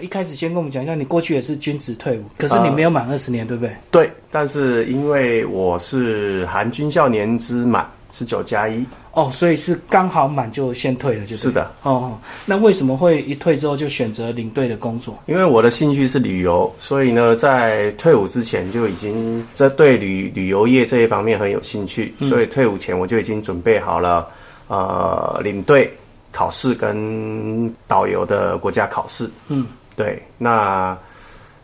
一开始先跟我们讲一下，你过去也是军职退伍，可是你没有满二十年，对不对？对，但是因为我是含军校年资满十九加一，哦，所以是刚好满就先退了，就是的。哦，那为什么会一退之后就选择领队的工作？因为我的兴趣是旅游，所以呢，在退伍之前就已经在对旅旅游业这一方面很有兴趣，所以退伍前我就已经准备好了，呃，领队考试跟导游的国家考试。嗯。对，那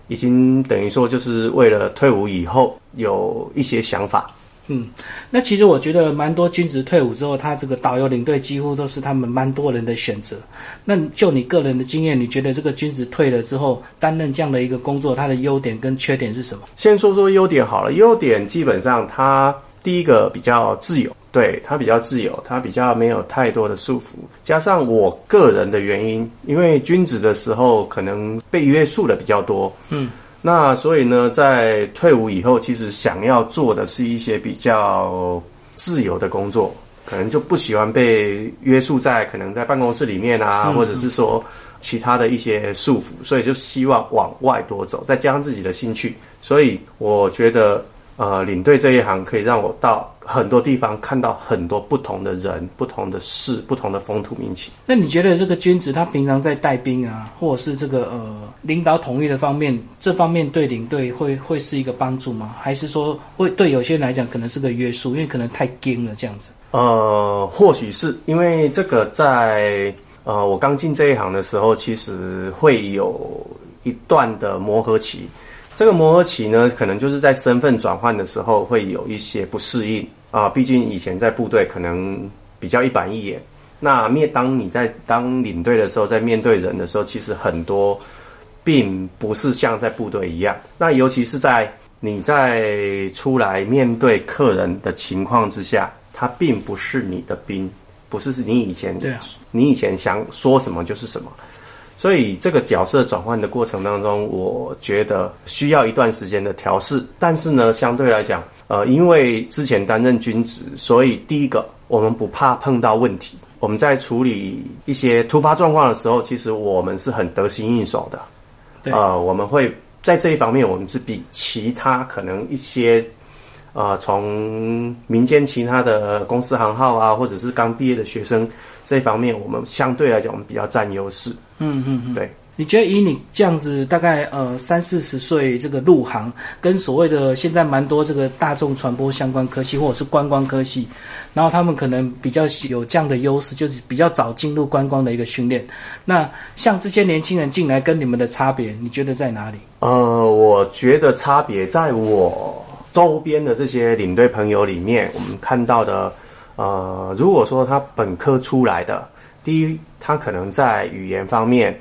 已经等于说就是为了退伍以后有一些想法。嗯，那其实我觉得蛮多军职退伍之后，他这个导游领队几乎都是他们蛮多人的选择。那就你个人的经验，你觉得这个军职退了之后担任这样的一个工作，它的优点跟缺点是什么？先说说优点好了，优点基本上它第一个比较自由。对他比较自由，他比较没有太多的束缚，加上我个人的原因，因为君子的时候可能被约束的比较多，嗯，那所以呢，在退伍以后，其实想要做的是一些比较自由的工作，可能就不喜欢被约束在可能在办公室里面啊，或者是说其他的一些束缚，所以就希望往外多走，再加上自己的兴趣，所以我觉得。呃，领队这一行可以让我到很多地方看到很多不同的人、不同的事、不同的风土民情。那你觉得这个君子他平常在带兵啊，或者是这个呃领导统一的方面，这方面对领队会会是一个帮助吗？还是说会对有些人来讲可能是个约束，因为可能太硬了这样子？呃，或许是因为这个在呃我刚进这一行的时候，其实会有一段的磨合期。这个磨合期呢，可能就是在身份转换的时候会有一些不适应啊。毕竟以前在部队可能比较一板一眼，那面当你在当领队的时候，在面对人的时候，其实很多并不是像在部队一样。那尤其是在你在出来面对客人的情况之下，他并不是你的兵，不是是你以前对啊，你以前想说什么就是什么。所以这个角色转换的过程当中，我觉得需要一段时间的调试。但是呢，相对来讲，呃，因为之前担任军职，所以第一个我们不怕碰到问题。我们在处理一些突发状况的时候，其实我们是很得心应手的。呃，我们会在这一方面，我们是比其他可能一些呃从民间其他的公司行号啊，或者是刚毕业的学生。这方面我们相对来讲，我们比较占优势。嗯嗯嗯，对。你觉得以你这样子，大概呃三四十岁这个入行，跟所谓的现在蛮多这个大众传播相关科系或者是观光科系，然后他们可能比较有这样的优势，就是比较早进入观光的一个训练。那像这些年轻人进来跟你们的差别，你觉得在哪里？呃，我觉得差别在我周边的这些领队朋友里面，我们看到的。呃，如果说他本科出来的，第一，他可能在语言方面，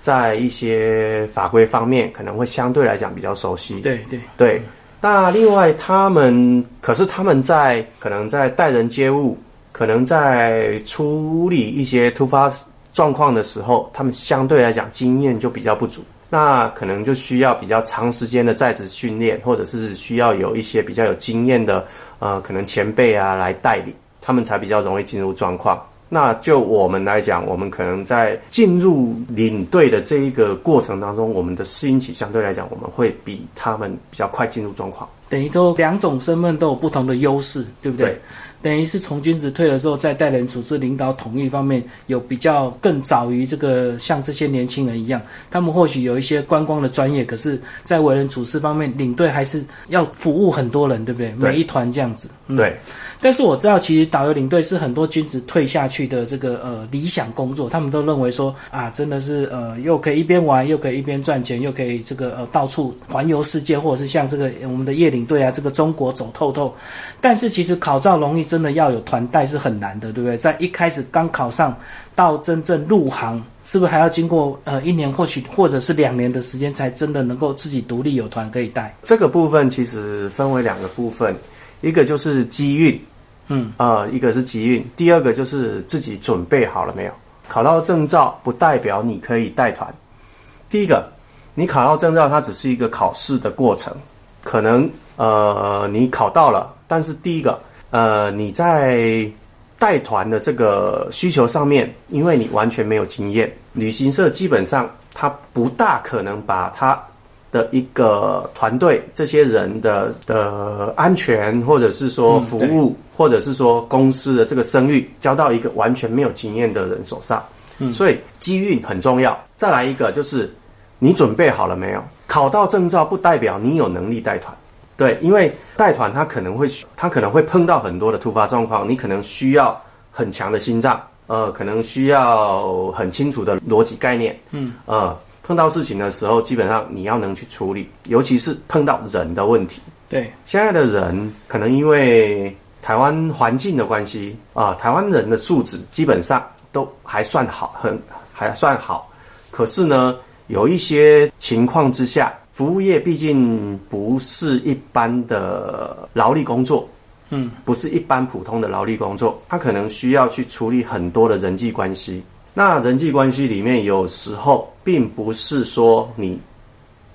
在一些法规方面，可能会相对来讲比较熟悉。对对对。那另外，他们可是他们在可能在待人接物，可能在处理一些突发状况的时候，他们相对来讲经验就比较不足。那可能就需要比较长时间的在职训练，或者是需要有一些比较有经验的呃，可能前辈啊来带领。他们才比较容易进入状况。那就我们来讲，我们可能在进入领队的这一个过程当中，我们的适应期相对来讲，我们会比他们比较快进入状况。等于都两种身份都有不同的优势，对不对？等于是从军职退了之后，在带人组织领导统一方面有比较更早于这个像这些年轻人一样，他们或许有一些观光的专业，可是，在为人处事方面，领队还是要服务很多人，对不对？每一团这样子。对。但是我知道，其实导游领队是很多军职退下去的这个呃理想工作，他们都认为说啊，真的是呃又可以一边玩，又可以一边赚钱，又可以这个呃到处环游世界，或者是像这个我们的夜领队啊，这个中国走透透。但是其实考照容易。真的要有团带是很难的，对不对？在一开始刚考上，到真正入行，是不是还要经过呃一年或许或者是两年的时间，才真的能够自己独立有团可以带？这个部分其实分为两个部分，一个就是机运，嗯啊，一个是机运，第二个就是自己准备好了没有？考到证照不代表你可以带团。第一个，你考到证照，它只是一个考试的过程，可能呃你考到了，但是第一个。呃，你在带团的这个需求上面，因为你完全没有经验，旅行社基本上他不大可能把他的一个团队这些人的的安全，或者是说服务，或者是说公司的这个声誉，交到一个完全没有经验的人手上。嗯，所以机运很重要。再来一个就是你准备好了没有？考到证照不代表你有能力带团。对，因为带团他可能会他可能会碰到很多的突发状况，你可能需要很强的心脏，呃，可能需要很清楚的逻辑概念。嗯，呃。碰到事情的时候，基本上你要能去处理，尤其是碰到人的问题。对，现在的人可能因为台湾环境的关系啊，台湾人的素质基本上都还算好，很还算好。可是呢，有一些情况之下，服务业毕竟不是一般的劳力工作，嗯，不是一般普通的劳力工作，他可能需要去处理很多的人际关系。那人际关系里面，有时候并不是说你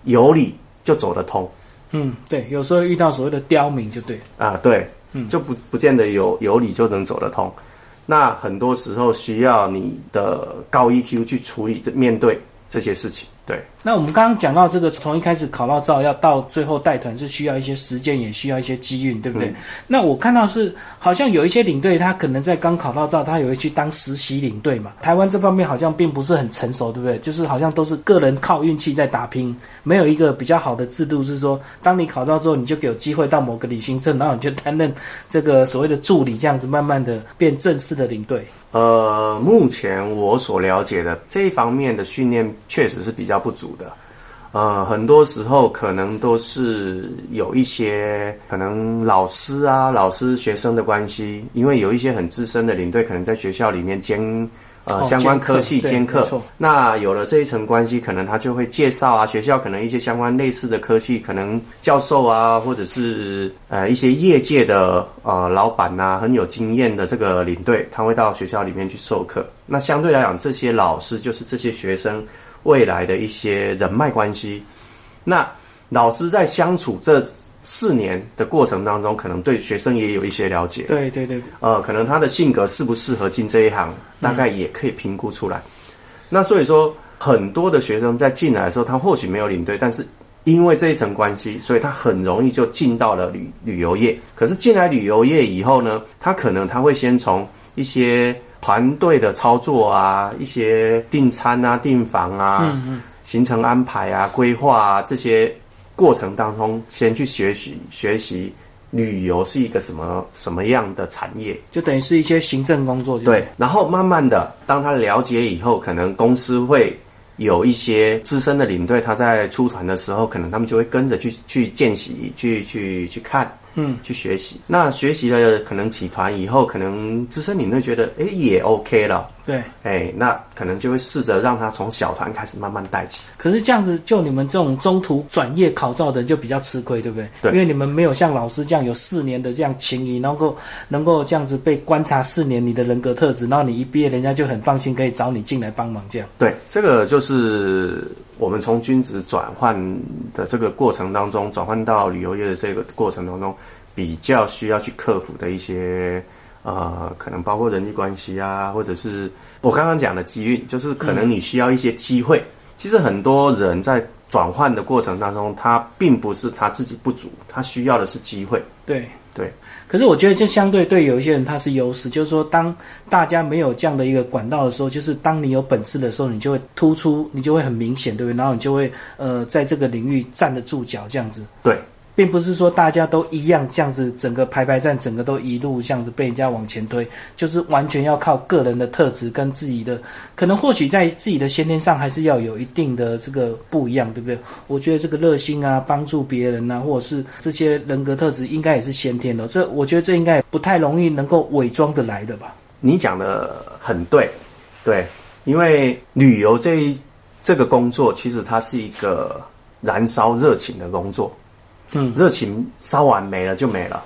有理就走得通。嗯，对，有时候遇到所谓的刁民就对啊，对，嗯，就不不见得有有理就能走得通。那很多时候需要你的高 EQ 去处理这面对这些事情。对，那我们刚刚讲到这个，从一开始考到照，要到最后带团，是需要一些时间，也需要一些机运，对不对？那我看到是好像有一些领队，他可能在刚考到照，他也会去当实习领队嘛。台湾这方面好像并不是很成熟，对不对？就是好像都是个人靠运气在打拼，没有一个比较好的制度，是说当你考到之后，你就有机会到某个旅行社，然后你就担任这个所谓的助理，这样子慢慢的变正式的领队。呃，目前我所了解的这一方面的训练确实是比较不足的。呃，很多时候可能都是有一些可能老师啊、老师学生的关系，因为有一些很资深的领队可能在学校里面兼。呃，相关科系兼课，那有了这一层关系，可能他就会介绍啊，学校可能一些相关类似的科系，可能教授啊，或者是呃一些业界的呃老板呐，很有经验的这个领队，他会到学校里面去授课。那相对来讲，这些老师就是这些学生未来的一些人脉关系。那老师在相处这。四年的过程当中，可能对学生也有一些了解。对对对。呃，可能他的性格适不适合进这一行，大概也可以评估出来。那所以说，很多的学生在进来的时候，他或许没有领队，但是因为这一层关系，所以他很容易就进到了旅旅游业。可是进来旅游业以后呢，他可能他会先从一些团队的操作啊，一些订餐啊、订房啊、行程安排啊、规划啊这些。过程当中，先去学习学习旅游是一个什么什么样的产业，就等于是一些行政工作。对，然后慢慢的，当他了解以后，可能公司会有一些资深的领队，他在出团的时候，可能他们就会跟着去去见习，去去去看。嗯，去学习。那学习了可能几团以后，可能资深领队觉得，哎，也 OK 了。对，哎，那可能就会试着让他从小团开始慢慢带起。可是这样子，就你们这种中途转业考照的人就比较吃亏，对不对？对。因为你们没有像老师这样有四年的这样情谊，能够能够这样子被观察四年你的人格特质，然后你一毕业，人家就很放心可以找你进来帮忙这样。对，这个就是我们从君子转换的这个过程当中，转换到旅游业的这个过程当中。比较需要去克服的一些，呃，可能包括人际关系啊，或者是我刚刚讲的机遇，就是可能你需要一些机会。其实很多人在转换的过程当中，他并不是他自己不足，他需要的是机会。对对。可是我觉得，就相对对有一些人他是优势，就是说，当大家没有这样的一个管道的时候，就是当你有本事的时候，你就会突出，你就会很明显，对不对？然后你就会呃，在这个领域站得住脚，这样子。对。并不是说大家都一样这样子，整个排排站，整个都一路这样子被人家往前推，就是完全要靠个人的特质跟自己的，可能或许在自己的先天上还是要有一定的这个不一样，对不对？我觉得这个热心啊，帮助别人啊，或者是这些人格特质，应该也是先天的。这我觉得这应该不太容易能够伪装的来的吧？你讲的很对，对，因为旅游这一这个工作，其实它是一个燃烧热情的工作。嗯，热情烧完没了就没了。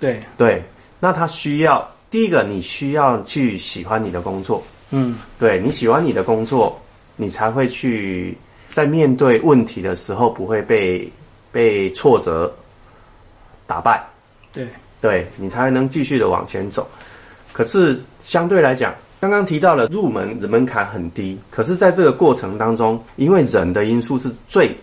对对，那他需要第一个，你需要去喜欢你的工作。嗯，对你喜欢你的工作，你才会去在面对问题的时候不会被被挫折打败。对，对你才能继续的往前走。可是相对来讲，刚刚提到了入门门槛很低，可是在这个过程当中，因为人的因素是最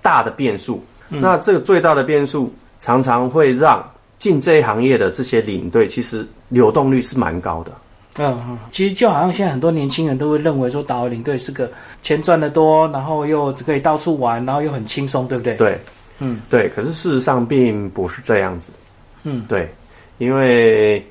大的变数，那这个最大的变数常常会让进这一行业的这些领队，其实流动率是蛮高的。嗯嗯，其实就好像现在很多年轻人都会认为说，导游领队是个钱赚得多，然后又可以到处玩，然后又很轻松，对不对？对，嗯对，可是事实上并不是这样子。嗯，对，因为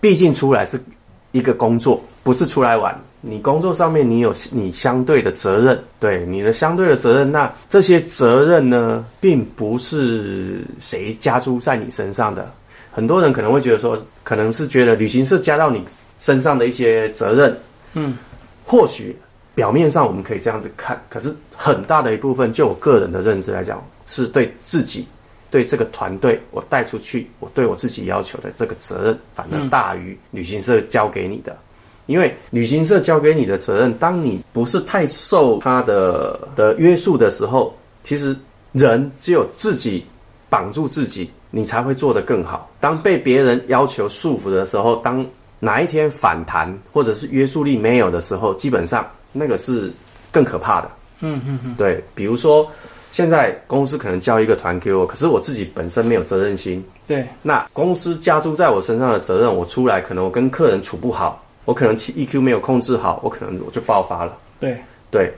毕竟出来是一个工作，不是出来玩。你工作上面你有你相对的责任，对你的相对的责任，那这些责任呢，并不是谁加诸在你身上的。很多人可能会觉得说，可能是觉得旅行社加到你身上的一些责任，嗯，或许表面上我们可以这样子看，可是很大的一部分，就我个人的认知来讲，是对自己、对这个团队，我带出去，我对我自己要求的这个责任，反而大于旅行社交给你的。因为旅行社交给你的责任，当你不是太受他的的约束的时候，其实人只有自己绑住自己，你才会做得更好。当被别人要求束缚的时候，当哪一天反弹或者是约束力没有的时候，基本上那个是更可怕的。嗯嗯嗯，对，比如说现在公司可能交一个团给我，可是我自己本身没有责任心，对，那公司加诸在我身上的责任，我出来可能我跟客人处不好，我可能 EQ 没有控制好，我可能我就爆发了。对，对，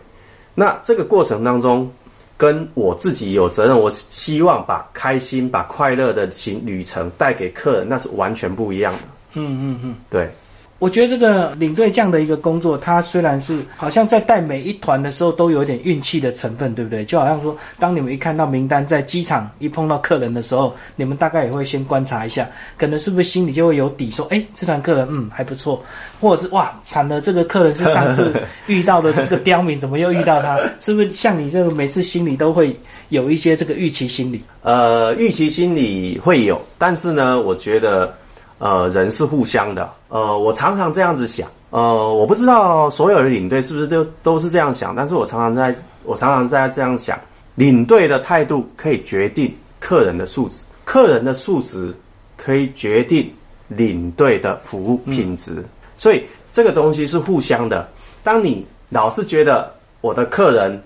那这个过程当中，跟我自己有责任，我希望把开心、把快乐的行旅程带给客人，那是完全不一样的。嗯嗯嗯。对，我觉得这个领队这样的一个工作，它虽然是好像在带每一团的时候都有点运气的成分，对不对？就好像说，当你们一看到名单在机场一碰到客人的时候，你们大概也会先观察一下，可能是不是心里就会有底，说，哎，这团客人嗯还不错，或者是哇惨了，这个客人是上次遇到的这个刁民，怎么又遇到他？是不是像你这个每次心里都会有一些这个预期心理？呃，预期心理会有，但是呢，我觉得，呃，人是互相的。呃，我常常这样子想，呃，我不知道所有的领队是不是都都是这样想，但是我常常在，我常常在这样想，领队的态度可以决定客人的素质，客人的素质可以决定领队的服务品质，所以这个东西是互相的。当你老是觉得我的客人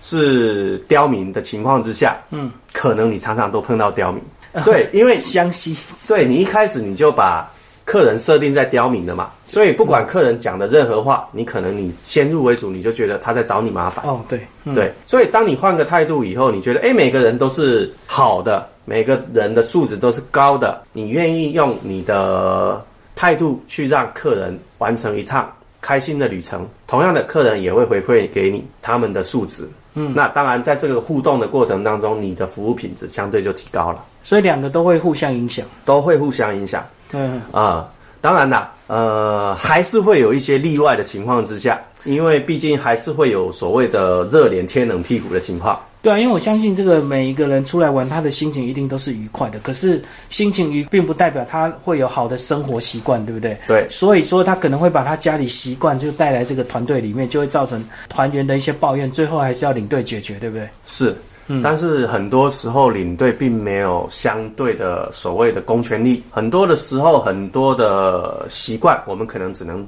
是刁民的情况之下，嗯，可能你常常都碰到刁民。对，因为相吸，对你一开始你就把客人设定在刁民的嘛，所以不管客人讲的任何话，你可能你先入为主，你就觉得他在找你麻烦。哦，对，嗯、对，所以当你换个态度以后，你觉得哎，每个人都是好的，每个人的素质都是高的，你愿意用你的态度去让客人完成一趟开心的旅程，同样的，客人也会回馈给你他们的素质。嗯，那当然，在这个互动的过程当中，你的服务品质相对就提高了，所以两个都会互相影响。都会互相影响。嗯，啊、当然啦，呃，还是会有一些例外的情况之下，因为毕竟还是会有所谓的热脸贴冷屁股的情况。对啊，因为我相信这个每一个人出来玩，他的心情一定都是愉快的。可是心情愉，并不代表他会有好的生活习惯，对不对？对所以说他可能会把他家里习惯就带来这个团队里面，就会造成团员的一些抱怨，最后还是要领队解决，对不对？是，但是很多时候领队并没有相对的所谓的公权力，很多的时候很多的习惯，我们可能只能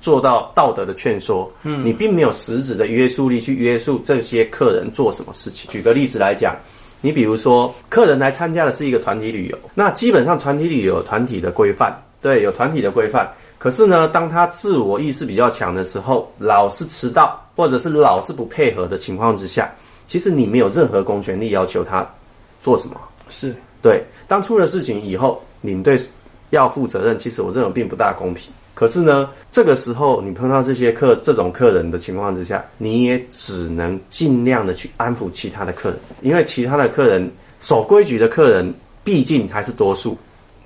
做到道德的劝说，嗯，你并没有实质的约束力去约束这些客人做什么事情。举个例子来讲。你比如说，客人来参加的是一个团体旅游，那基本上团体旅游有团体的规范，对，有团体的规范。可是呢，当他自我意识比较强的时候，老是迟到，或者是老是不配合的情况之下，其实你没有任何公权力要求他做什么。是，对，当出了事情以后，领队要负责任，其实我认为并不大公平。可是呢，这个时候你碰到这些客这种客人的情况之下，你也只能尽量的去安抚其他的客人，因为其他的客人守规矩的客人毕竟还是多数。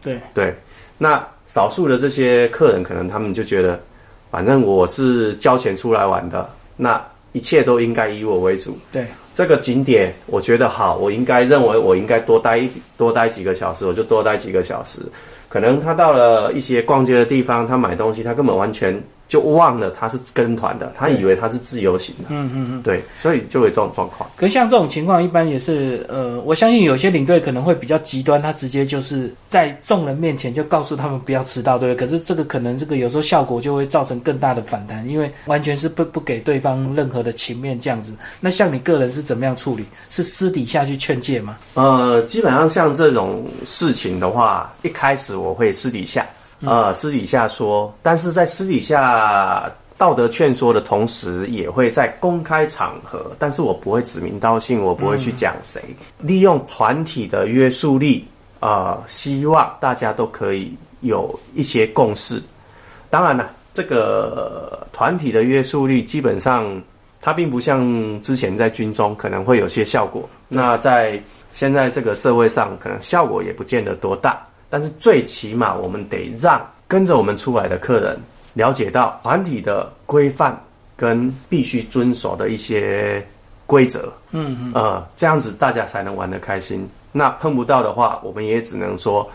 对，对，那少数的这些客人，可能他们就觉得，反正我是交钱出来玩的，那一切都应该以我为主。对，这个景点我觉得好，我应该认为我应该多待一多待几个小时，我就多待几个小时。可能他到了一些逛街的地方，他买东西，他根本完全就忘了他是跟团的，他以为他是自由行的。嗯嗯嗯。对，所以就有这种状况。可像这种情况，一般也是呃，我相信有些领队可能会比较极端，他直接就是在众人面前就告诉他们不要迟到，对不对？可是这个可能这个有时候效果就会造成更大的反弹，因为完全是不不给对方任何的情面这样子。那像你个人是怎么样处理？是私底下去劝诫吗？呃，基本上像这种事情的话，一开始我会私底下。呃，私底下说，但是在私底下道德劝说的同时，也会在公开场合，但是我不会指名道姓，我不会去讲谁，利用团体的约束力，呃，希望大家都可以有一些共识。当然了，这个团体的约束力基本上，它并不像之前在军中可能会有些效果，那在现在这个社会上，可能效果也不见得多大。但是最起码，我们得让跟着我们出来的客人了解到团体的规范跟必须遵守的一些规则。嗯嗯。呃，这样子大家才能玩得开心。那碰不到的话，我们也只能说，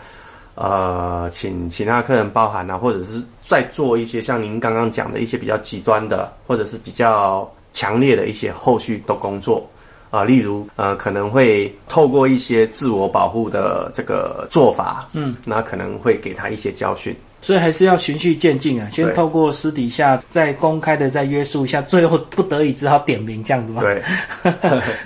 呃，请其他客人包涵啊，或者是再做一些像您刚刚讲的一些比较极端的，或者是比较强烈的一些后续的工作。啊，例如，呃，可能会透过一些自我保护的这个做法，嗯，那可能会给他一些教训。所以还是要循序渐进啊，先透过私底下，再公开的再约束一下，最后不得已只好点名这样子嘛。对，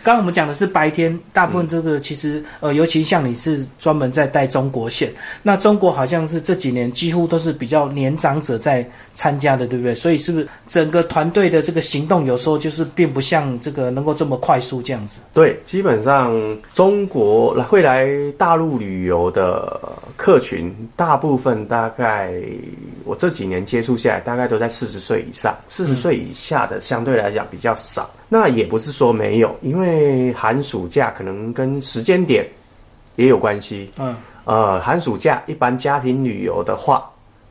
刚刚我们讲的是白天，大部分这个其实呃，尤其像你是专门在带中国线，那中国好像是这几年几乎都是比较年长者在参加的，对不对？所以是不是整个团队的这个行动有时候就是并不像这个能够这么快速这样子？对，基本上中国会来大陆旅游的客群，大部分大概。我这几年接触下来，大概都在四十岁以上，四十岁以下的相对来讲比较少。那也不是说没有，因为寒暑假可能跟时间点也有关系。嗯，呃，寒暑假一般家庭旅游的话，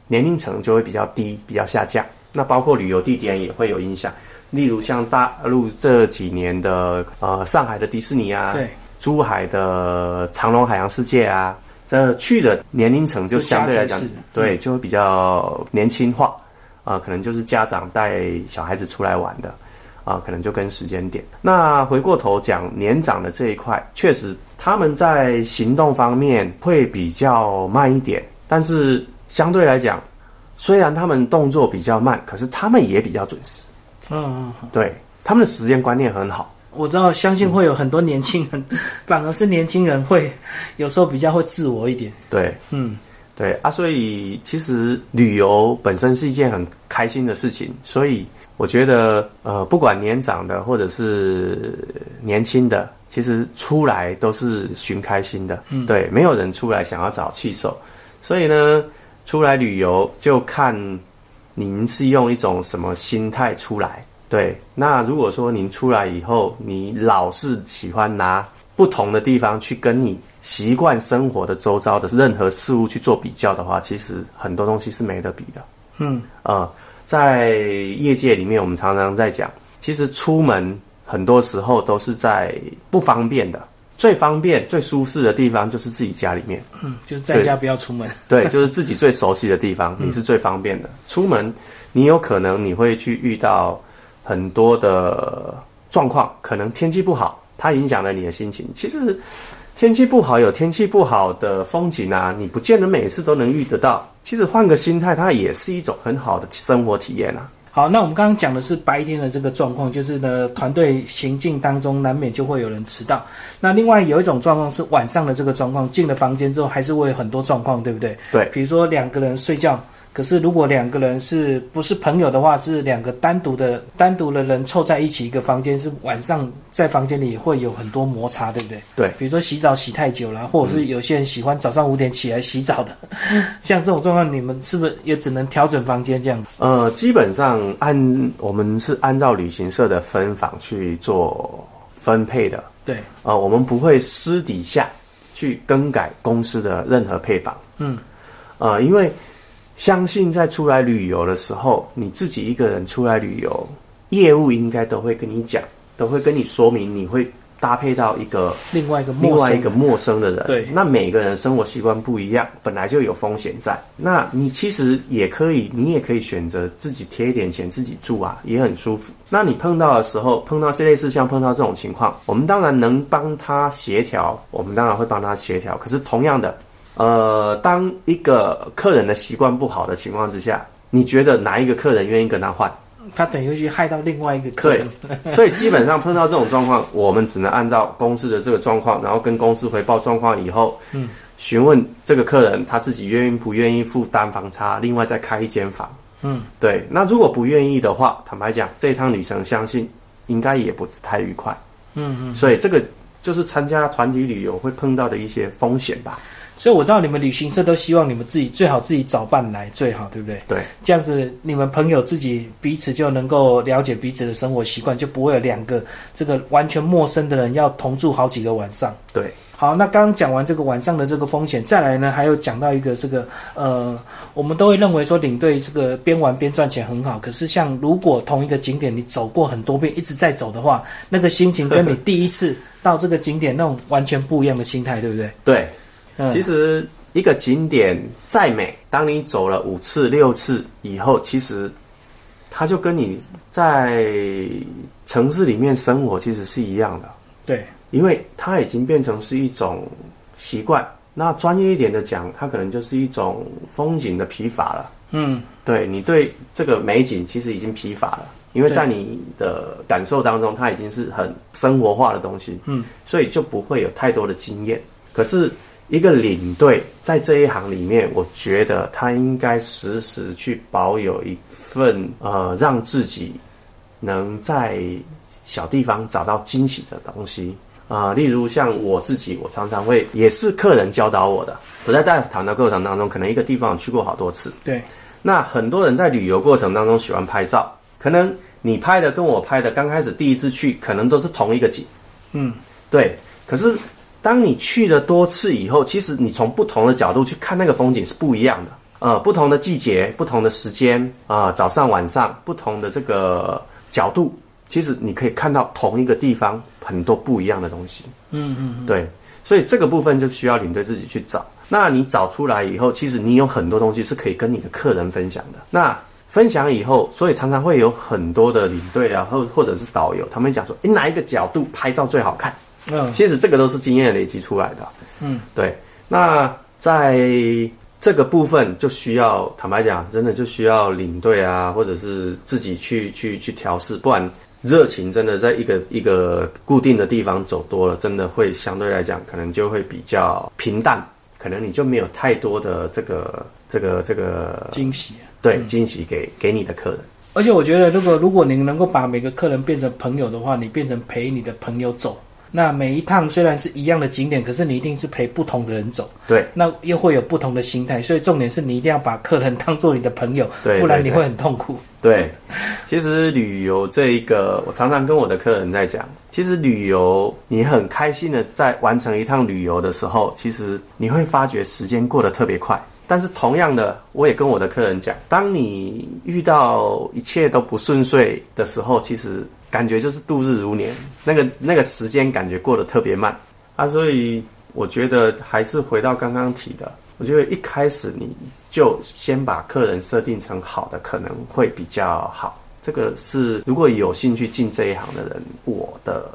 年龄层就会比较低，比较下降。那包括旅游地点也会有影响，例如像大陆这几年的呃上海的迪士尼啊，对，珠海的长隆海洋世界啊。这去的年龄层就相对来讲，对，就会比较年轻化，啊，可能就是家长带小孩子出来玩的，啊，可能就跟时间点。那回过头讲年长的这一块，确实他们在行动方面会比较慢一点，但是相对来讲，虽然他们动作比较慢，可是他们也比较准时。嗯，对，他们的时间观念很好。我知道，相信会有很多年轻人，反而是年轻人会有时候比较会自我一点。对，嗯，对啊，所以其实旅游本身是一件很开心的事情，所以我觉得，呃，不管年长的或者是年轻的，其实出来都是寻开心的。嗯，对，没有人出来想要找气受，所以呢，出来旅游就看您是用一种什么心态出来。对，那如果说您出来以后，你老是喜欢拿不同的地方去跟你习惯生活的周遭的任何事物去做比较的话，其实很多东西是没得比的。嗯，呃，在业界里面，我们常常在讲，其实出门很多时候都是在不方便的，最方便、最舒适的地方就是自己家里面。嗯，就是在家不要出门。对，就是自己最熟悉的地方，你是最方便的。出门，你有可能你会去遇到。很多的状况，可能天气不好，它影响了你的心情。其实天气不好有天气不好的风景啊，你不见得每次都能遇得到。其实换个心态，它也是一种很好的生活体验啊。好，那我们刚刚讲的是白天的这个状况，就是呢，团队行进当中难免就会有人迟到。那另外有一种状况是晚上的这个状况，进了房间之后还是会有很多状况，对不对？对，比如说两个人睡觉。可是，如果两个人是不是朋友的话，是两个单独的单独的人凑在一起一个房间，是晚上在房间里会有很多摩擦，对不对？对。比如说洗澡洗太久了，或者是有些人喜欢早上五点起来洗澡的，像这种状况，你们是不是也只能调整房间这样子？呃，基本上按我们是按照旅行社的分房去做分配的。对。呃，我们不会私底下去更改公司的任何配房。嗯。呃，因为。相信在出来旅游的时候，你自己一个人出来旅游，业务应该都会跟你讲，都会跟你说明你会搭配到一个另外一个另陌生外一个陌生的人，对那每个人生活习惯不一样，本来就有风险在。那你其实也可以，你也可以选择自己贴一点钱自己住啊，也很舒服。那你碰到的时候，碰到这类似像碰到这种情况，我们当然能帮他协调，我们当然会帮他协调。可是同样的，呃，当一个客人的习惯不好的情况之下，你觉得哪一个客人愿意跟他换？他等于去害到另外一个客对人。，所以基本上碰到这种状况，我们只能按照公司的这个状况，然后跟公司回报状况以后，嗯，询问这个客人他自己愿意不愿意付单房差，另外再开一间房。嗯，对。那如果不愿意的话，坦白讲，这一趟旅程相信应该也不是太愉快。嗯嗯。所以这个就是参加团体旅游会碰到的一些风险吧。所以我知道你们旅行社都希望你们自己最好自己找伴来最好，对不对？对这样子你们朋友自己彼此就能够了解彼此的生活习惯，就不会有两个这个完全陌生的人要同住好几个晚上。对，好，那刚刚讲完这个晚上的这个风险，再来呢，还有讲到一个这个呃，我们都会认为说领队这个边玩边赚钱很好，可是像如果同一个景点你走过很多遍，一直在走的话，那个心情跟你 第一次到这个景点那种完全不一样的心态，对不对？对。嗯，其实一个景点再美，当你走了五次、六次以后，其实它就跟你在城市里面生活其实是一样的，对，因为它已经变成是一种习惯。那专业一点的讲，它可能就是一种风景的疲乏了。嗯，对你对这个美景其实已经疲乏了，因为在你的感受当中，它已经是很生活化的东西，嗯，所以就不会有太多的经验。可是一个领队在这一行里面，我觉得他应该时时去保有一份呃，让自己能在小地方找到惊喜的东西。啊、例如像我自己，我常常会也是客人教导我的。我在带团的过程当中，可能一个地方去过好多次，对，那很多人在旅游过程当中喜欢拍照，可能你拍的跟我拍的刚开始第一次去，可能都是同一个景，嗯，对。可是当你去了多次以后，其实你从不同的角度去看那个风景是不一样的。呃，不同的季节、不同的时间啊、早上、晚上，不同的这个角度，其实你可以看到同一个地方很多不一样的东西。嗯嗯，对，所以这个部分就需要领队自己去找。那你找出来以后，其实你有很多东西是可以跟你的客人分享的。那分享以后，所以常常会有很多的领队啊，或或者是导游，他们讲说，诶，哪一个角度拍照最好看？嗯其实这个都是经验累积出来的。嗯，对。那在这个部分就需要坦白讲，真的就需要领队啊，或者是自己去去去调试，不然热情真的在一个一个固定的地方走多了，真的会相对来讲可能就会比较平淡，可能你就没有太多的这个这个这个惊喜。对惊喜给给你的客人。而且我觉得，如果如果您能够把每个客人变成朋友的话，你变成陪你的朋友走。那每一趟虽然是一样的景点，可是你一定是陪不同的人走，对那又会有不同的心态。所以重点是你一定要把客人当做你的朋友，对对对不然你会很痛苦。对，其实旅游这一个，我常常跟我的客人在讲，其实旅游你很开心的在完成一趟旅游的时候，其实你会发觉时间过得特别快。但是同样的，我也跟我的客人讲，当你遇到一切都不顺遂的时候，其实感觉就是度日如年，那个那个时间感觉过得特别慢啊。所以我觉得还是回到刚刚提的，我觉得一开始你就先把客人设定成好的，可能会比较好。这个是如果有兴趣进这一行的人，我的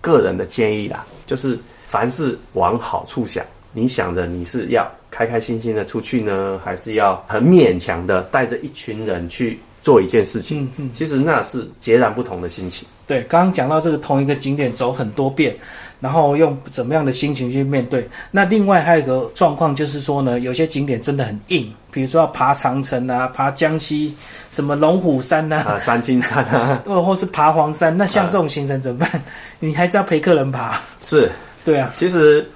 个人的建议啦，就是凡事往好处想。你想着你是要开开心心的出去呢，还是要很勉强的带着一群人去做一件事情？嗯嗯，其实那是截然不同的心情。对，刚刚讲到这个同一个景点走很多遍，然后用怎么样的心情去面对。那另外还有一个状况就是说呢，有些景点真的很硬，比如说要爬长城啊，爬江西什么龙虎山呐、啊，三清山啊，或 或是爬黄山。那像这种行程怎么办？你还是要陪客人爬。是对啊，其实，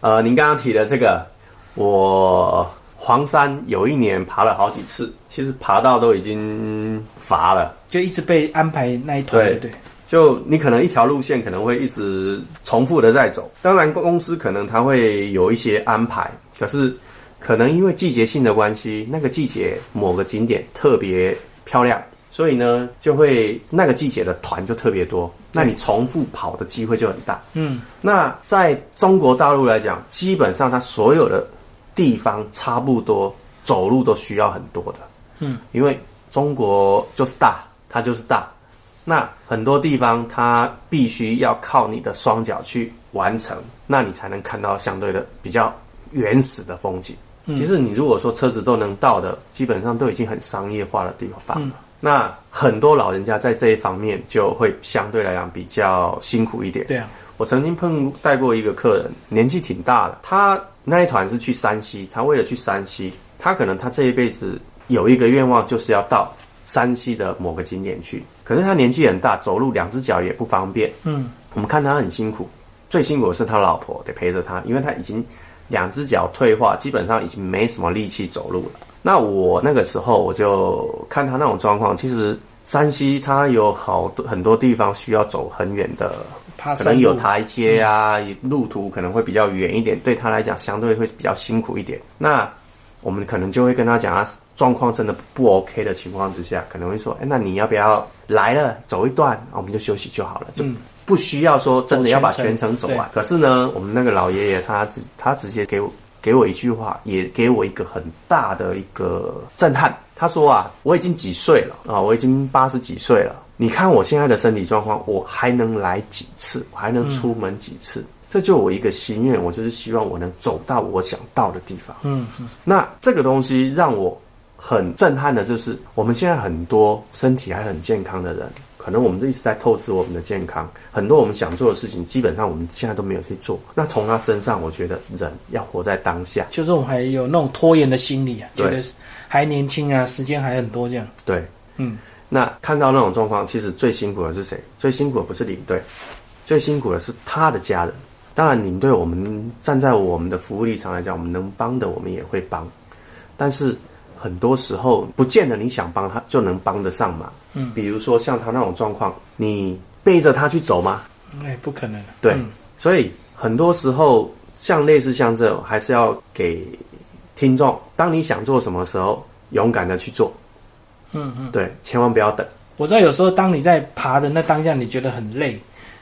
呃，您刚刚提的这个，我黄山有一年爬了好几次，其实爬到都已经乏了。就一直被安排那一团，对对对，就你可能一条路线可能会一直重复的在走，当然公司可能它会有一些安排，可是可能因为季节性的关系，那个季节某个景点特别漂亮，所以呢，就会那个季节的团就特别多，那你重复跑的机会就很大。嗯，那在中国大陆来讲，基本上它所有的地方差不多走路都需要很多的。嗯，因为中国就是大，它就是大。那很多地方它必须要靠你的双脚去完成，那你才能看到相对的比较原始的风景。其实你如果说车子都能到的，基本上都已经很商业化的地方了。那很多老人家在这一方面就会相对来讲比较辛苦一点。对啊，我曾经碰带过一个客人，年纪挺大的，他那一团是去山西，他为了去山西，他可能他这一辈子有一个愿望就是要到山西的某个景点去，可是他年纪很大，走路两只脚也不方便。嗯，我们看他很辛苦，最辛苦的是他老婆得陪着他，因为他已经两只脚退化，基本上已经没什么力气走路了。那我那个时候我就看他那种状况，其实山西它有好多很多地方需要走很远的，可能有台阶啊，路途可能会比较远一点，对他来讲相对会比较辛苦一点。那我们可能就会跟他讲，啊状况真的不 OK 的情况之下，可能会说，哎，那你要不要来了走一段，我们就休息就好了，就不需要说真的要把全全程程走完。可是呢，我们那个老爷爷他直他直接给我给我一句话，也给我一个很大的一个震撼。他说啊，我已经几岁了啊，我已经八十几岁了。你看我现在的身体状况，我还能来几次？我还能出门几次？这就我一个心愿，我就是希望我能走到我想到的地方。嗯嗯那这个东西让我很震撼的，就是我们现在很多身体还很健康的人，可能我们都一直在透支我们的健康，很多我们想做的事情，基本上我们现在都没有去做。那从他身上，我觉得人要活在当下。就是我们还有那种拖延的心理啊，觉得还年轻啊，时间还很多这样。对，嗯，那看到那种状况，其实最辛苦的是谁？最辛苦的不是领队，最辛苦的是他的家人。当然，领队我们站在我们的服务立场来讲，我们能帮的我们也会帮，但是很多时候不见得你想帮他就能帮得上忙。嗯，比如说像他那种状况，你背着他去走吗？哎，不可能。对，嗯所以很多时候像类似像这种，还是要给听众，当你想做什么时候，勇敢的去做。嗯嗯，对，千万不要等。我知道有时候当你在爬的那当下，你觉得很累，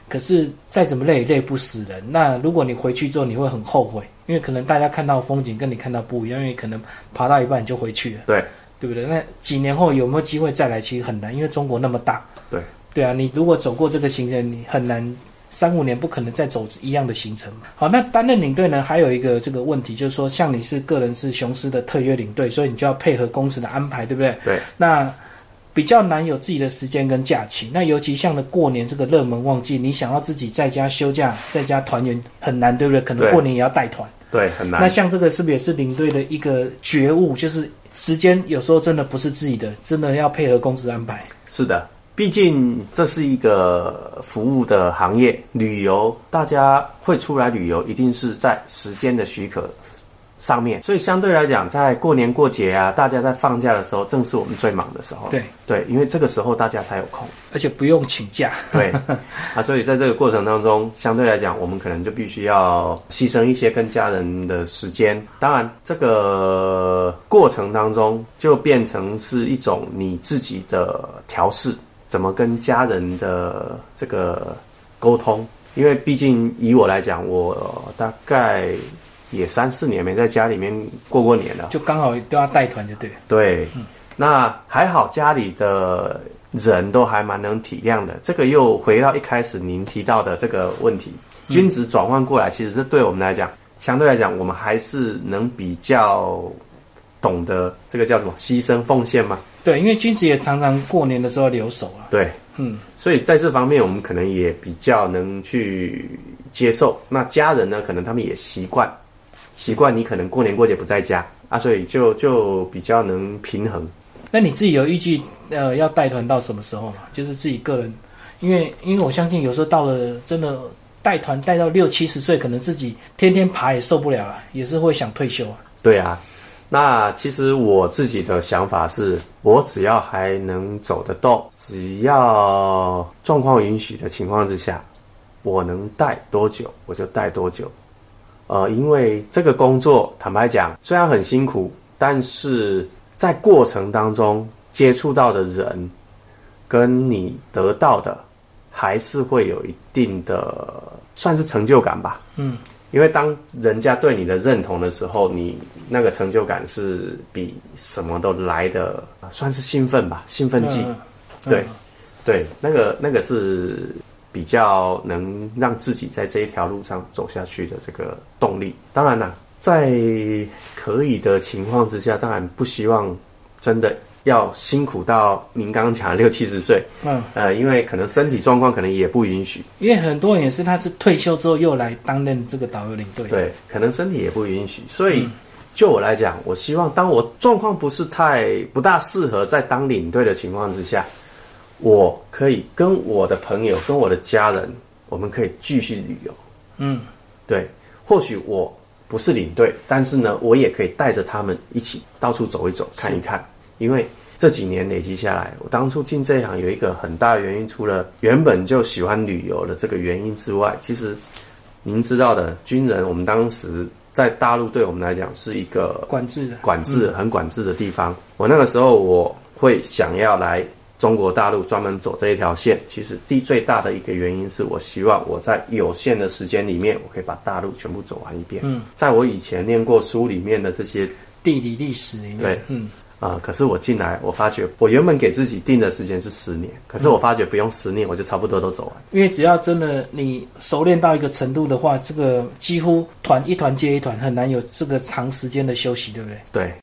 可是再怎么累也累不死人。那如果你回去之后，你会很后悔，因为可能大家看到风景跟你看到不一样，因为可能爬到一半你就回去了，对对不对？那几年后有没有机会再来？其实很难，因为中国那么大。对对啊，你如果走过这个行程，你很难三五年不可能再走一样的行程嘛。好，那担任领队呢，还有一个这个问题，就是说，像你是个人是雄狮的特约领队，所以你就要配合公司的安排，对不对？对。那比较难有自己的时间跟假期。那尤其像的过年这个热门旺季，你想要自己在家休假、在家团圆很难，对不对？可能过年也要带团。对，很难。那像这个是不是也是领队的一个觉悟？就是时间有时候真的不是自己的，真的要配合公司安排。是的，毕竟这是一个服务的行业，旅游大家会出来旅游，一定是在时间的许可上面，所以相对来讲，在过年过节啊，大家在放假的时候，正是我们最忙的时候。对对，因为这个时候大家才有空。而且不用请假。对，啊，所以在这个过程当中，相对来讲，我们可能就必须要牺牲一些跟家人的时间。当然，这个过程当中就变成是一种你自己的调试，怎么跟家人的这个沟通。因为毕竟以我来讲，我大概也三四年没在家里面过过年了。就刚好都要带团，就对了。对，那还好家里的人都还蛮能体谅的。这个又回到一开始您提到的这个问题，君子转换过来，其实是对我们来讲，相对来讲，我们还是能比较懂得这个叫什么牺牲奉献吗。对，因为君子也常常过年的时候留守啊。对，嗯，所以在这方面，我们可能也比较能去接受。那家人呢，可能他们也习惯，习惯你可能过年过节不在家啊，所以就就比较能平衡。那你自己有预计呃要带团到什么时候吗？就是自己个人，因为因为我相信有时候到了真的带团带到六七十岁，可能自己天天爬也受不了了，也是会想退休啊。对啊，那其实我自己的想法是，我只要还能走得动，只要状况允许的情况之下，我能带多久我就带多久。呃，因为这个工作，坦白讲，虽然很辛苦，但是在过程当中接触到的人，跟你得到的还是会有一定的算是成就感吧。嗯，因为当人家对你的认同的时候，你那个成就感是比什么都来的，啊算是兴奋吧，兴奋剂。嗯对，对，那个那个是比较能让自己在这一条路上走下去的这个动力。当然啦，在可以的情况之下，当然不希望真的要辛苦到您刚刚讲的 六七十岁，嗯，呃，因为可能身体状况可能也不允许，因为很多人也是他是退休之后又来担任这个导游领队。，对，可能身体也不允许，所以。就我来讲，我希望当我状况不是太不大适合在当领队的情况之下，我可以跟我的朋友、跟我的家人，我们可以继续旅游。嗯，对，或许我不是领队，但是呢，我也可以带着他们一起到处走一走、看一看。因为这几年累积下来，我当初进这一行有一个很大的原因，除了原本就喜欢旅游的这个原因之外，其实您知道的，军人我们当时在大陆对我们来讲是一个管制的。管制、很管制的地方。我那个时候我会想要来中国大陆专门走这一条线，其实第最大的一个原因是我希望我在有限的时间里面，我可以把大陆全部走完一遍。嗯，在我以前念过书里面的这些地理历史里面，对嗯，啊、可是我进来，我发觉我原本给自己定的时间是十年，可是我发觉不用十年，我就差不多都走完。因为只要真的你熟练到一个程度的话，这个几乎团一团接一团，很难有这个长时间的休息，对不对？对，